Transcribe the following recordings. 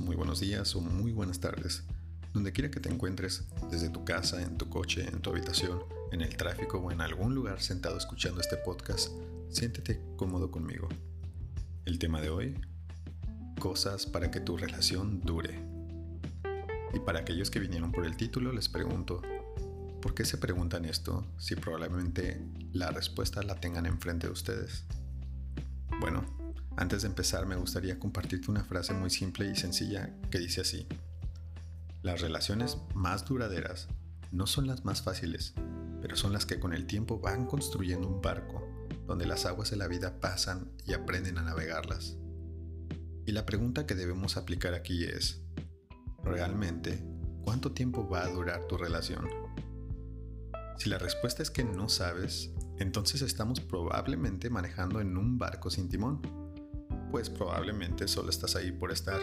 muy buenos días o muy buenas tardes. Donde quiera que te encuentres, desde tu casa, en tu coche, en tu habitación, en el tráfico o en algún lugar sentado escuchando este podcast, siéntete cómodo conmigo. El tema de hoy, cosas para que tu relación dure. Y para aquellos que vinieron por el título, les pregunto, ¿por qué se preguntan esto si probablemente la respuesta la tengan enfrente de ustedes? Bueno, antes de empezar me gustaría compartirte una frase muy simple y sencilla que dice así. Las relaciones más duraderas no son las más fáciles, pero son las que con el tiempo van construyendo un barco donde las aguas de la vida pasan y aprenden a navegarlas. Y la pregunta que debemos aplicar aquí es, ¿realmente cuánto tiempo va a durar tu relación? Si la respuesta es que no sabes, entonces estamos probablemente manejando en un barco sin timón pues probablemente solo estás ahí por estar.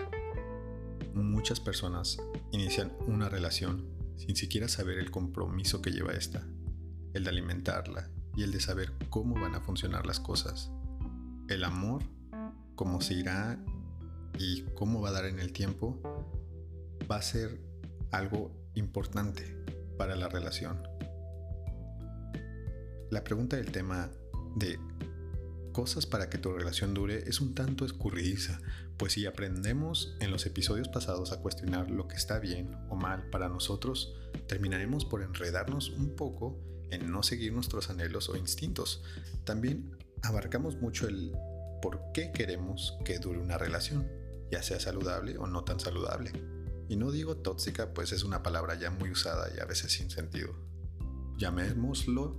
Muchas personas inician una relación sin siquiera saber el compromiso que lleva esta, el de alimentarla y el de saber cómo van a funcionar las cosas. El amor, cómo se irá y cómo va a dar en el tiempo, va a ser algo importante para la relación. La pregunta del tema de cosas para que tu relación dure es un tanto escurridiza, pues si aprendemos en los episodios pasados a cuestionar lo que está bien o mal para nosotros, terminaremos por enredarnos un poco en no seguir nuestros anhelos o instintos. También abarcamos mucho el por qué queremos que dure una relación, ya sea saludable o no tan saludable. Y no digo tóxica, pues es una palabra ya muy usada y a veces sin sentido. Llamémoslo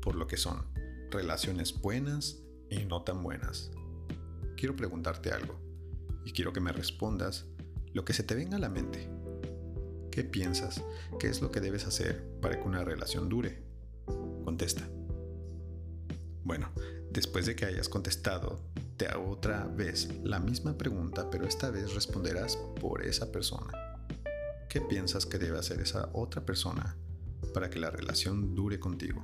por lo que son, relaciones buenas, y no tan buenas. Quiero preguntarte algo y quiero que me respondas lo que se te venga a la mente. ¿Qué piensas? ¿Qué es lo que debes hacer para que una relación dure? Contesta. Bueno, después de que hayas contestado, te hago otra vez la misma pregunta, pero esta vez responderás por esa persona. ¿Qué piensas que debe hacer esa otra persona para que la relación dure contigo?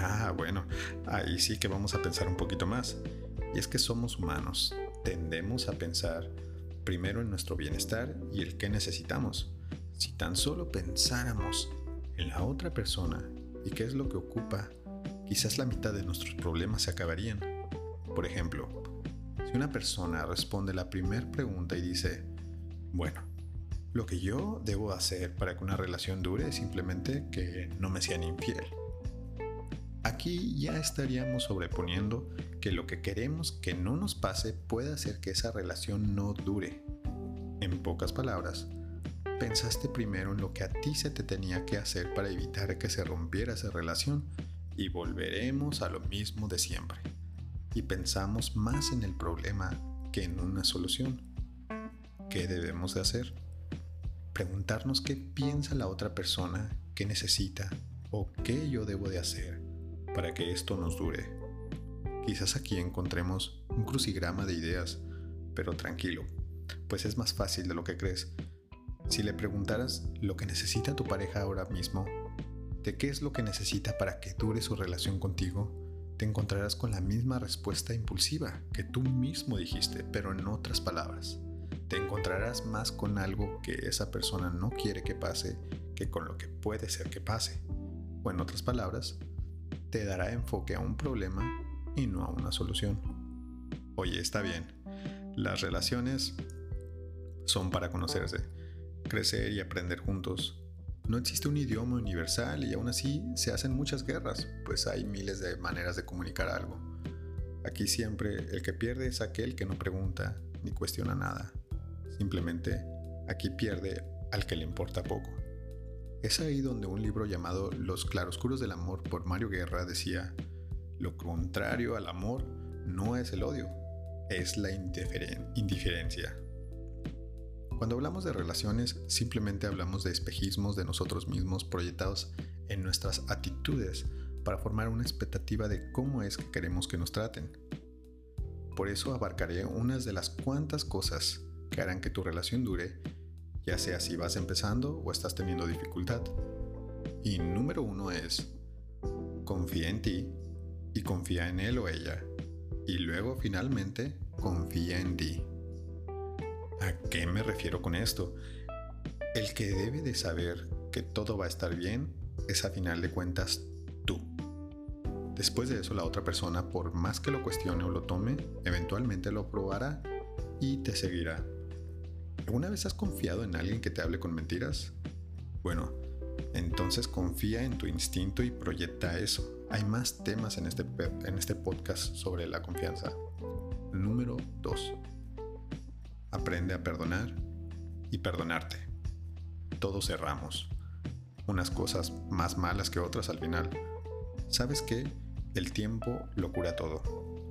Ah, bueno, ahí sí que vamos a pensar un poquito más. Y es que somos humanos, tendemos a pensar primero en nuestro bienestar y el que necesitamos. Si tan solo pensáramos en la otra persona y qué es lo que ocupa, quizás la mitad de nuestros problemas se acabarían. Por ejemplo, si una persona responde la primera pregunta y dice, bueno, lo que yo debo hacer para que una relación dure es simplemente que no me sean infiel. Aquí ya estaríamos sobreponiendo que lo que queremos que no nos pase puede hacer que esa relación no dure. En pocas palabras, pensaste primero en lo que a ti se te tenía que hacer para evitar que se rompiera esa relación y volveremos a lo mismo de siempre. Y pensamos más en el problema que en una solución. ¿Qué debemos de hacer? Preguntarnos qué piensa la otra persona, qué necesita o qué yo debo de hacer para que esto nos dure. Quizás aquí encontremos un crucigrama de ideas, pero tranquilo, pues es más fácil de lo que crees. Si le preguntaras lo que necesita tu pareja ahora mismo, de qué es lo que necesita para que dure su relación contigo, te encontrarás con la misma respuesta impulsiva que tú mismo dijiste, pero en otras palabras. Te encontrarás más con algo que esa persona no quiere que pase que con lo que puede ser que pase. O en otras palabras, te dará enfoque a un problema y no a una solución. Oye, está bien. Las relaciones son para conocerse, crecer y aprender juntos. No existe un idioma universal y aún así se hacen muchas guerras, pues hay miles de maneras de comunicar algo. Aquí siempre el que pierde es aquel que no pregunta ni cuestiona nada. Simplemente aquí pierde al que le importa poco. Es ahí donde un libro llamado Los claroscuros del amor por Mario Guerra decía, lo contrario al amor no es el odio, es la indiferencia. Cuando hablamos de relaciones, simplemente hablamos de espejismos de nosotros mismos proyectados en nuestras actitudes para formar una expectativa de cómo es que queremos que nos traten. Por eso abarcaré unas de las cuantas cosas que harán que tu relación dure ya sea si vas empezando o estás teniendo dificultad. Y número uno es, confía en ti y confía en él o ella. Y luego finalmente, confía en ti. ¿A qué me refiero con esto? El que debe de saber que todo va a estar bien es a final de cuentas tú. Después de eso la otra persona, por más que lo cuestione o lo tome, eventualmente lo probará y te seguirá. ¿Alguna vez has confiado en alguien que te hable con mentiras? Bueno, entonces confía en tu instinto y proyecta eso. Hay más temas en este, en este podcast sobre la confianza. Número 2. Aprende a perdonar y perdonarte. Todos cerramos. Unas cosas más malas que otras al final. ¿Sabes qué? El tiempo lo cura todo.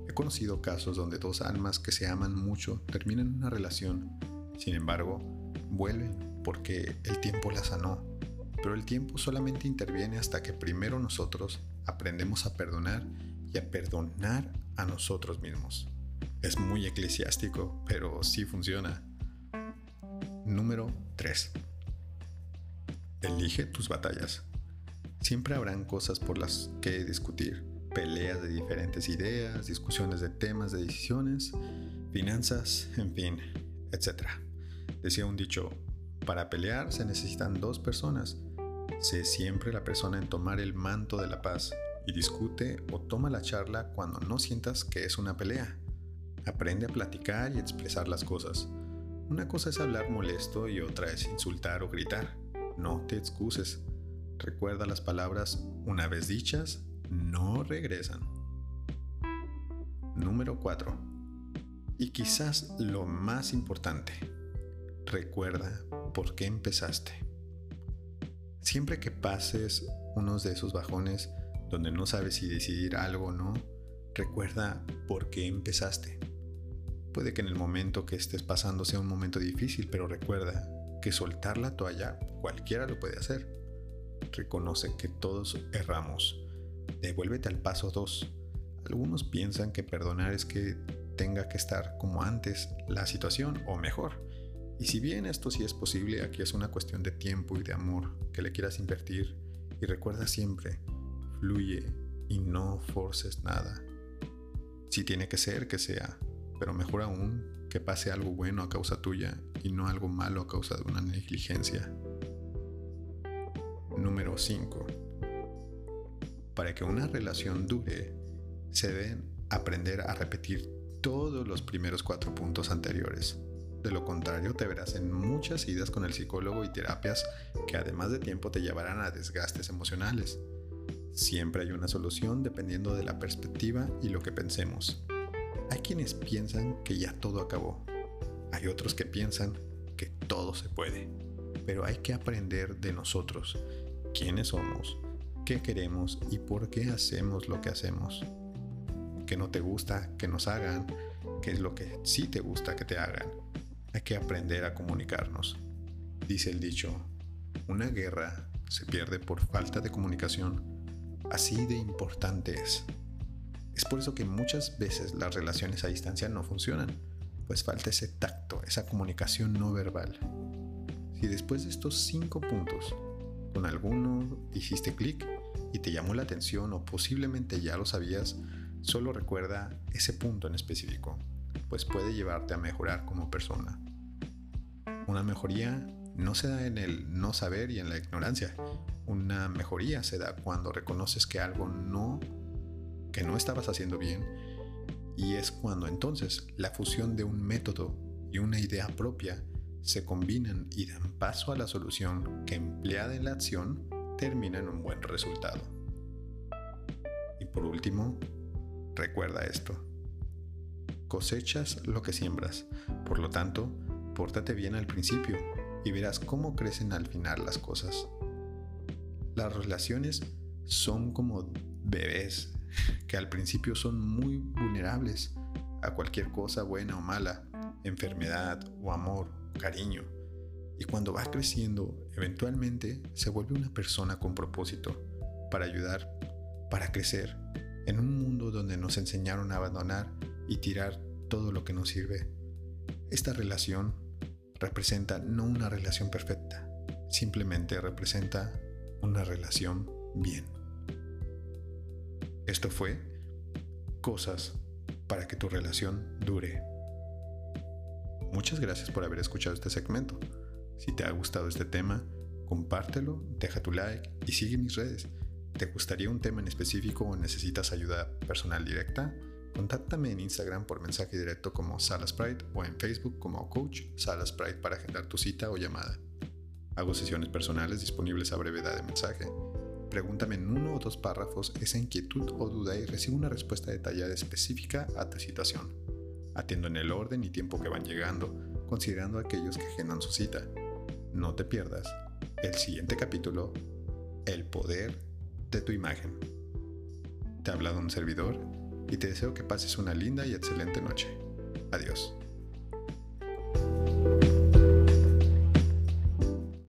He conocido casos donde dos almas que se aman mucho terminan una relación. Sin embargo, vuelven porque el tiempo la sanó. Pero el tiempo solamente interviene hasta que primero nosotros aprendemos a perdonar y a perdonar a nosotros mismos. Es muy eclesiástico, pero sí funciona. Número 3. Elige tus batallas. Siempre habrán cosas por las que discutir, peleas de diferentes ideas, discusiones de temas, de decisiones, finanzas, en fin, etc. Decía un dicho, para pelear se necesitan dos personas Sé siempre la persona en tomar el manto de la paz y discute o toma la charla cuando no sientas que es una pelea. Aprende a platicar y expresar las cosas. Una cosa es hablar molesto y otra es insultar o gritar. No te excuses. Recuerda las palabras una vez dichas, no regresan. Número 4. Y quizás lo más importante, recuerda por qué empezaste. Siempre que pases unos de esos bajones donde no sabes si decidir algo o no, recuerda por qué empezaste. Puede que en el momento que estés pasando sea un momento difícil, pero recuerda que soltar la toalla cualquiera lo puede hacer. Reconoce que todos erramos. Devuélvete al paso 2. Algunos piensan que perdonar es que tenga que estar como antes la situación o mejor. Y si bien esto sí es posible, aquí es una cuestión de tiempo y de amor que le quieras invertir. Y recuerda siempre, fluye y no forces nada. Si tiene que ser, que sea, pero mejor aún que pase algo bueno a causa tuya y no algo malo a causa de una negligencia. Número 5. Para que una relación dure, se deben aprender a repetir todos los primeros cuatro puntos anteriores. De lo contrario, te verás en muchas idas con el psicólogo y terapias que además de tiempo te llevarán a desgastes emocionales. Siempre hay una solución dependiendo de la perspectiva y lo que pensemos. Hay quienes piensan que ya todo acabó. Hay otros que piensan que todo se puede. Pero hay que aprender de nosotros, quiénes somos, qué queremos y por qué hacemos lo que hacemos. ¿Qué no te gusta que nos hagan? ¿Qué es lo que sí te gusta que te hagan? Hay que aprender a comunicarnos. Dice el dicho, una guerra se pierde por falta de comunicación. Así de importante es. Es por eso que muchas veces las relaciones a distancia no funcionan, pues falta ese tacto, esa comunicación no verbal. Si después de estos cinco puntos, con alguno hiciste clic y te llamó la atención o posiblemente ya lo sabías, solo recuerda ese punto en específico pues puede llevarte a mejorar como persona. Una mejoría no se da en el no saber y en la ignorancia. Una mejoría se da cuando reconoces que algo no que no estabas haciendo bien y es cuando entonces la fusión de un método y una idea propia se combinan y dan paso a la solución que empleada en la acción termina en un buen resultado. Y por último, recuerda esto cosechas lo que siembras. Por lo tanto, pórtate bien al principio y verás cómo crecen al final las cosas. Las relaciones son como bebés que al principio son muy vulnerables a cualquier cosa buena o mala, enfermedad o amor, cariño. Y cuando va creciendo, eventualmente se vuelve una persona con propósito para ayudar, para crecer, en un mundo donde nos enseñaron a abandonar y tirar todo lo que nos sirve. Esta relación representa no una relación perfecta, simplemente representa una relación bien. Esto fue cosas para que tu relación dure. Muchas gracias por haber escuchado este segmento. Si te ha gustado este tema, compártelo, deja tu like y sigue mis redes. ¿Te gustaría un tema en específico o necesitas ayuda personal directa? Contáctame en Instagram por mensaje directo como Salasprite o en Facebook como Coach Salasprite para agendar tu cita o llamada. Hago sesiones personales disponibles a brevedad de mensaje. Pregúntame en uno o dos párrafos esa inquietud o duda y recibo una respuesta detallada específica a tu situación. Atiendo en el orden y tiempo que van llegando, considerando aquellos que agendan su cita. No te pierdas el siguiente capítulo, El poder de tu imagen. Te ha hablado un servidor y te deseo que pases una linda y excelente noche. Adiós.